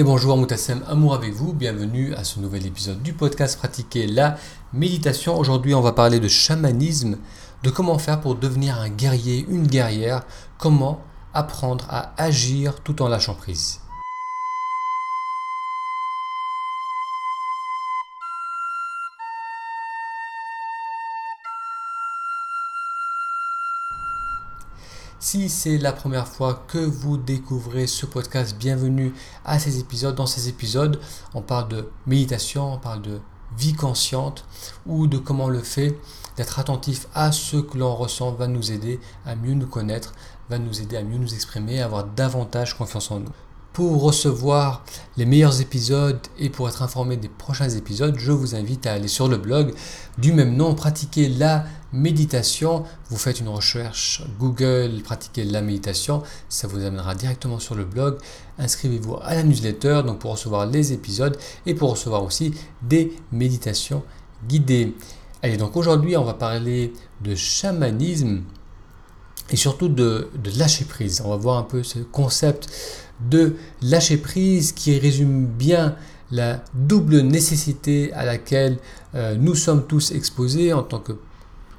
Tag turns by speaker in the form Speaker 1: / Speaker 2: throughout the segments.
Speaker 1: Et bonjour Moutassem, amour avec vous, bienvenue à ce nouvel épisode du podcast Pratiquer la méditation. Aujourd'hui on va parler de chamanisme, de comment faire pour devenir un guerrier, une guerrière, comment apprendre à agir tout en lâchant prise. Si c'est la première fois que vous découvrez ce podcast, bienvenue à ces épisodes. Dans ces épisodes, on parle de méditation, on parle de vie consciente ou de comment le fait d'être attentif à ce que l'on ressent va nous aider à mieux nous connaître, va nous aider à mieux nous exprimer, à avoir davantage confiance en nous. Pour recevoir les meilleurs épisodes et pour être informé des prochains épisodes, je vous invite à aller sur le blog du même nom, pratiquer la méditation. Vous faites une recherche Google, pratiquer la méditation, ça vous amènera directement sur le blog. Inscrivez-vous à la newsletter pour recevoir les épisodes et pour recevoir aussi des méditations guidées. Allez, donc aujourd'hui, on va parler de chamanisme et surtout de, de lâcher prise. On va voir un peu ce concept de lâcher prise qui résume bien la double nécessité à laquelle euh, nous sommes tous exposés en tant que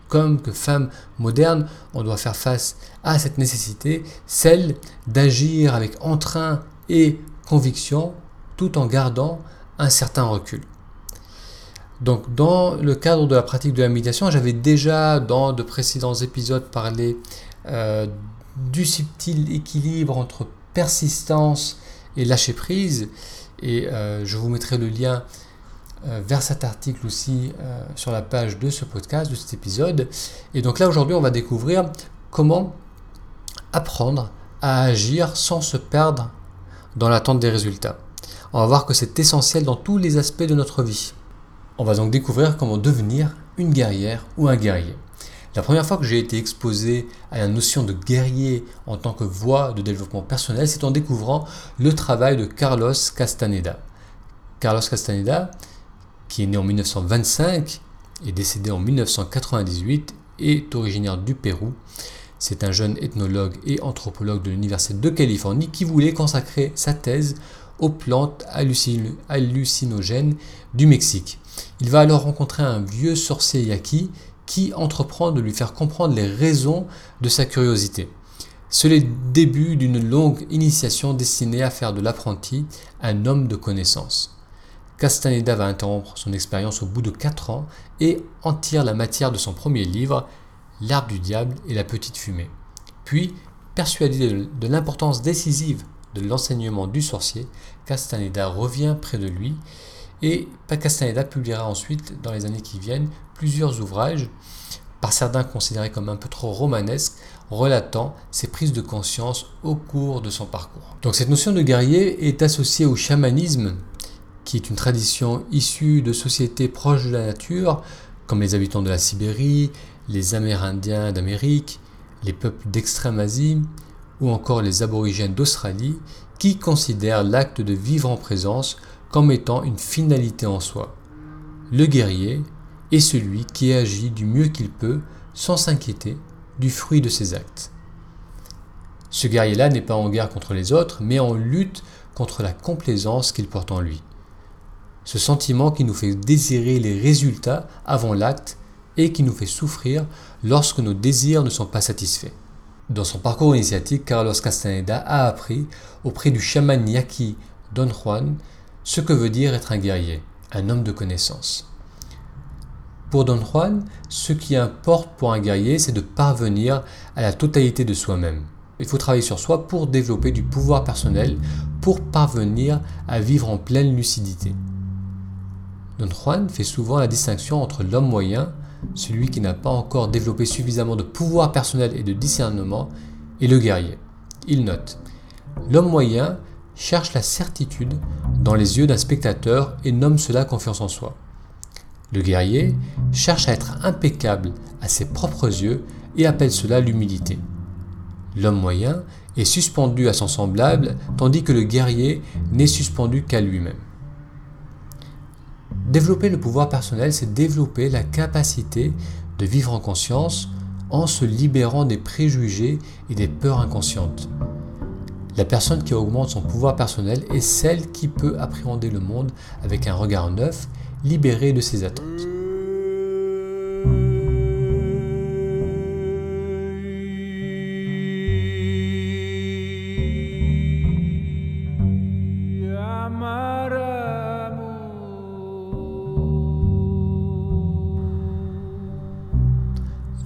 Speaker 1: comme que femmes modernes, on doit faire face à cette nécessité, celle d'agir avec entrain et conviction tout en gardant un certain recul. Donc dans le cadre de la pratique de la méditation, j'avais déjà dans de précédents épisodes parlé euh, du subtil équilibre entre persistance et lâcher prise. Et euh, je vous mettrai le lien euh, vers cet article aussi sur la page de ce podcast, de cet épisode. Et donc là aujourd'hui on va découvrir comment apprendre à agir sans se perdre dans l'attente des résultats. On va voir que c'est essentiel dans tous les aspects de notre vie. On va donc découvrir comment devenir une guerrière ou un guerrier. La première fois que j'ai été exposé à la notion de guerrier en tant que voie de développement personnel, c'est en découvrant le travail de Carlos Castaneda. Carlos Castaneda, qui est né en 1925 et décédé en 1998, est originaire du Pérou. C'est un jeune ethnologue et anthropologue de l'Université de Californie qui voulait consacrer sa thèse aux plantes hallucinogènes du Mexique. Il va alors rencontrer un vieux sorcier yaqui qui entreprend de lui faire comprendre les raisons de sa curiosité. C'est le début d'une longue initiation destinée à faire de l'apprenti un homme de connaissance. Castaneda va interrompre son expérience au bout de 4 ans et en tire la matière de son premier livre, L'arbre du diable et la petite fumée. Puis, persuadé de l'importance décisive de l'enseignement du sorcier, Castaneda revient près de lui et Castaneda publiera ensuite, dans les années qui viennent, plusieurs ouvrages, par certains considérés comme un peu trop romanesques, relatant ses prises de conscience au cours de son parcours. Donc cette notion de guerrier est associée au chamanisme, qui est une tradition issue de sociétés proches de la nature, comme les habitants de la Sibérie, les Amérindiens d'Amérique, les peuples d'Extrême-Asie, ou encore les aborigènes d'Australie, qui considèrent l'acte de vivre en présence comme étant une finalité en soi. Le guerrier est celui qui agit du mieux qu'il peut sans s'inquiéter du fruit de ses actes. Ce guerrier-là n'est pas en guerre contre les autres, mais en lutte contre la complaisance qu'il porte en lui. Ce sentiment qui nous fait désirer les résultats avant l'acte et qui nous fait souffrir lorsque nos désirs ne sont pas satisfaits. Dans son parcours initiatique, Carlos Castaneda a appris auprès du chaman yaqui Don Juan ce que veut dire être un guerrier, un homme de connaissance. Pour Don Juan, ce qui importe pour un guerrier, c'est de parvenir à la totalité de soi-même. Il faut travailler sur soi pour développer du pouvoir personnel, pour parvenir à vivre en pleine lucidité. Don Juan fait souvent la distinction entre l'homme moyen, celui qui n'a pas encore développé suffisamment de pouvoir personnel et de discernement, et le guerrier. Il note L'homme moyen cherche la certitude dans les yeux d'un spectateur et nomme cela confiance en soi. Le guerrier cherche à être impeccable à ses propres yeux et appelle cela l'humilité. L'homme moyen est suspendu à son semblable, tandis que le guerrier n'est suspendu qu'à lui-même. Développer le pouvoir personnel, c'est développer la capacité de vivre en conscience en se libérant des préjugés et des peurs inconscientes. La personne qui augmente son pouvoir personnel est celle qui peut appréhender le monde avec un regard neuf, libéré de ses attentes.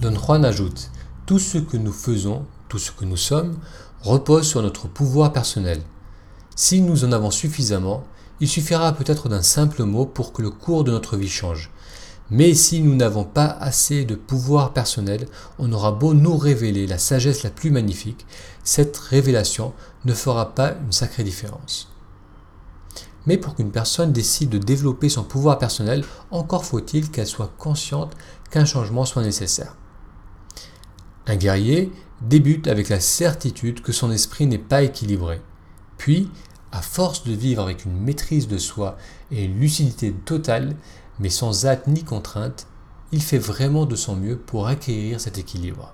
Speaker 1: Don Juan ajoute Tout ce que nous faisons, tout ce que nous sommes, repose sur notre pouvoir personnel. Si nous en avons suffisamment, il suffira peut-être d'un simple mot pour que le cours de notre vie change. Mais si nous n'avons pas assez de pouvoir personnel, on aura beau nous révéler la sagesse la plus magnifique, cette révélation ne fera pas une sacrée différence. Mais pour qu'une personne décide de développer son pouvoir personnel, encore faut-il qu'elle soit consciente qu'un changement soit nécessaire. Un guerrier débute avec la certitude que son esprit n'est pas équilibré. Puis, à force de vivre avec une maîtrise de soi et une lucidité totale, mais sans hâte ni contrainte, il fait vraiment de son mieux pour acquérir cet équilibre.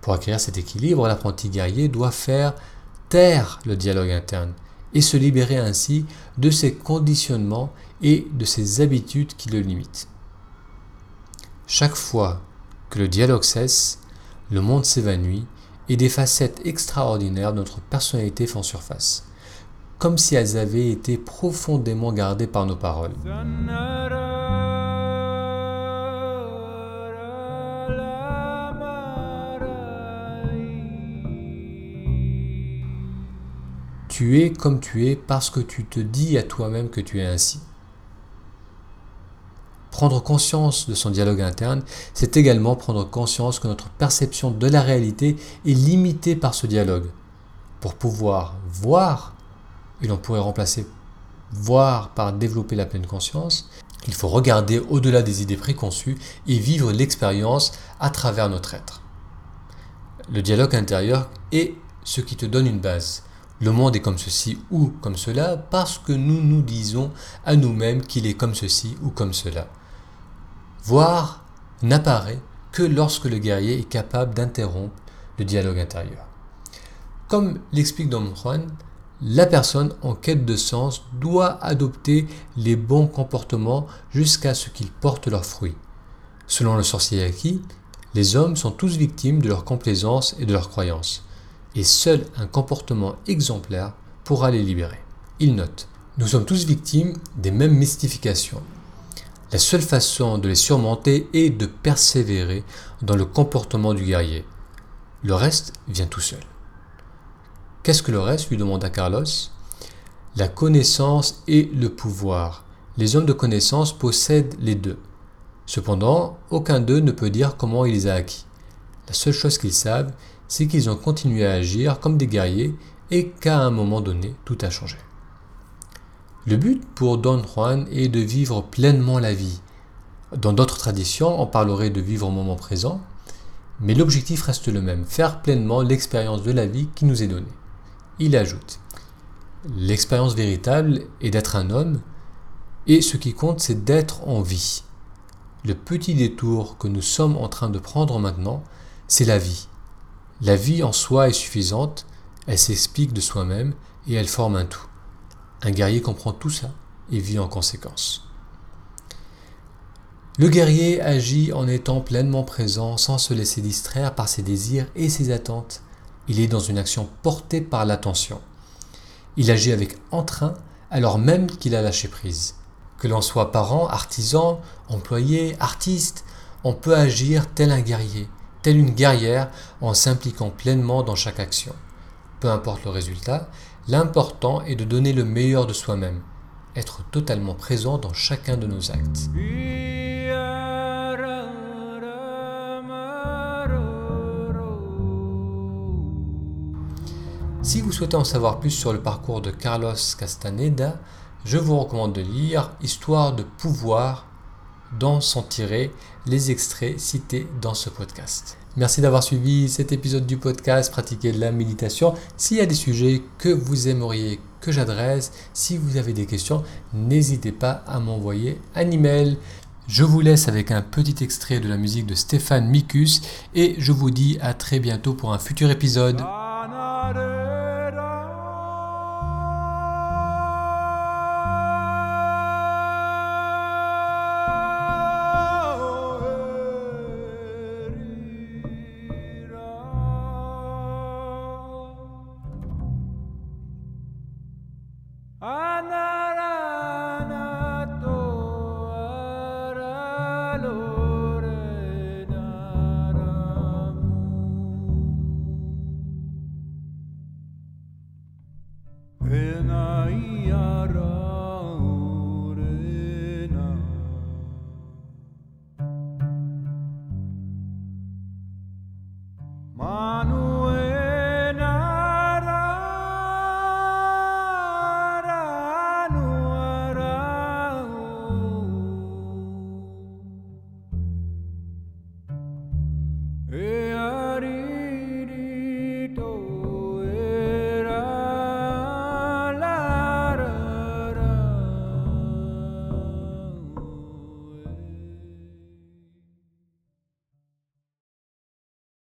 Speaker 1: Pour acquérir cet équilibre, l'apprenti guerrier doit faire taire le dialogue interne et se libérer ainsi de ses conditionnements et de ses habitudes qui le limitent. Chaque fois que le dialogue cesse, le monde s'évanouit et des facettes extraordinaires de notre personnalité font surface, comme si elles avaient été profondément gardées par nos paroles. Tu es comme tu es parce que tu te dis à toi-même que tu es ainsi. Prendre conscience de son dialogue interne, c'est également prendre conscience que notre perception de la réalité est limitée par ce dialogue. Pour pouvoir voir, et l'on pourrait remplacer voir par développer la pleine conscience, il faut regarder au-delà des idées préconçues et vivre l'expérience à travers notre être. Le dialogue intérieur est ce qui te donne une base. Le monde est comme ceci ou comme cela parce que nous nous disons à nous-mêmes qu'il est comme ceci ou comme cela. Voir n'apparaît que lorsque le guerrier est capable d'interrompre le dialogue intérieur. Comme l'explique Don Juan, la personne en quête de sens doit adopter les bons comportements jusqu'à ce qu'ils portent leurs fruits. Selon le sorcier Yaki, les hommes sont tous victimes de leur complaisance et de leurs croyances, et seul un comportement exemplaire pourra les libérer. Il note Nous sommes tous victimes des mêmes mystifications, la seule façon de les surmonter est de persévérer dans le comportement du guerrier. Le reste vient tout seul. Qu'est-ce que le reste lui demanda Carlos? La connaissance et le pouvoir. Les hommes de connaissance possèdent les deux. Cependant, aucun d'eux ne peut dire comment il les a acquis. La seule chose qu'ils savent, c'est qu'ils ont continué à agir comme des guerriers et qu'à un moment donné, tout a changé. Le but pour Don Juan est de vivre pleinement la vie. Dans d'autres traditions, on parlerait de vivre au moment présent, mais l'objectif reste le même, faire pleinement l'expérience de la vie qui nous est donnée. Il ajoute, l'expérience véritable est d'être un homme, et ce qui compte, c'est d'être en vie. Le petit détour que nous sommes en train de prendre maintenant, c'est la vie. La vie en soi est suffisante, elle s'explique de soi-même et elle forme un tout. Un guerrier comprend tout ça et vit en conséquence. Le guerrier agit en étant pleinement présent sans se laisser distraire par ses désirs et ses attentes. Il est dans une action portée par l'attention. Il agit avec entrain alors même qu'il a lâché prise. Que l'on soit parent, artisan, employé, artiste, on peut agir tel un guerrier, tel une guerrière en s'impliquant pleinement dans chaque action. Peu importe le résultat, L'important est de donner le meilleur de soi-même, être totalement présent dans chacun de nos actes. Si vous souhaitez en savoir plus sur le parcours de Carlos Castaneda, je vous recommande de lire Histoire de pouvoir dont sont tirés les extraits cités dans ce podcast. Merci d'avoir suivi cet épisode du podcast Pratiquer la méditation. S'il y a des sujets que vous aimeriez que j'adresse, si vous avez des questions, n'hésitez pas à m'envoyer un email. Je vous laisse avec un petit extrait de la musique de Stéphane Mikus et je vous dis à très bientôt pour un futur épisode.
Speaker 2: Enaiara